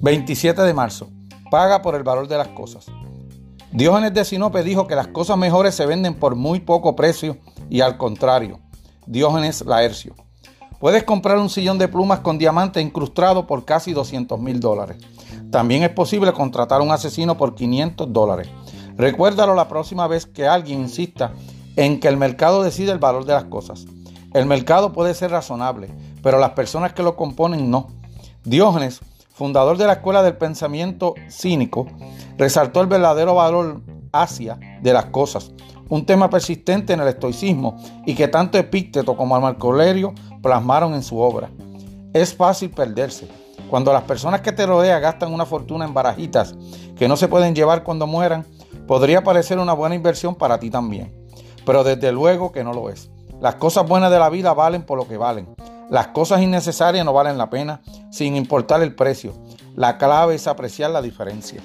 27 de marzo. Paga por el valor de las cosas. Diógenes de Sinope dijo que las cosas mejores se venden por muy poco precio y al contrario. Diógenes Laercio. Puedes comprar un sillón de plumas con diamante incrustado por casi 200 mil dólares. También es posible contratar un asesino por 500 dólares. Recuérdalo la próxima vez que alguien insista en que el mercado decide el valor de las cosas. El mercado puede ser razonable, pero las personas que lo componen no. Diógenes fundador de la Escuela del Pensamiento Cínico, resaltó el verdadero valor hacia de las cosas, un tema persistente en el estoicismo y que tanto Epícteto como Marco Aurelio plasmaron en su obra. Es fácil perderse. Cuando las personas que te rodean gastan una fortuna en barajitas que no se pueden llevar cuando mueran, podría parecer una buena inversión para ti también. Pero desde luego que no lo es. Las cosas buenas de la vida valen por lo que valen. Las cosas innecesarias no valen la pena sin importar el precio. La clave es apreciar la diferencia.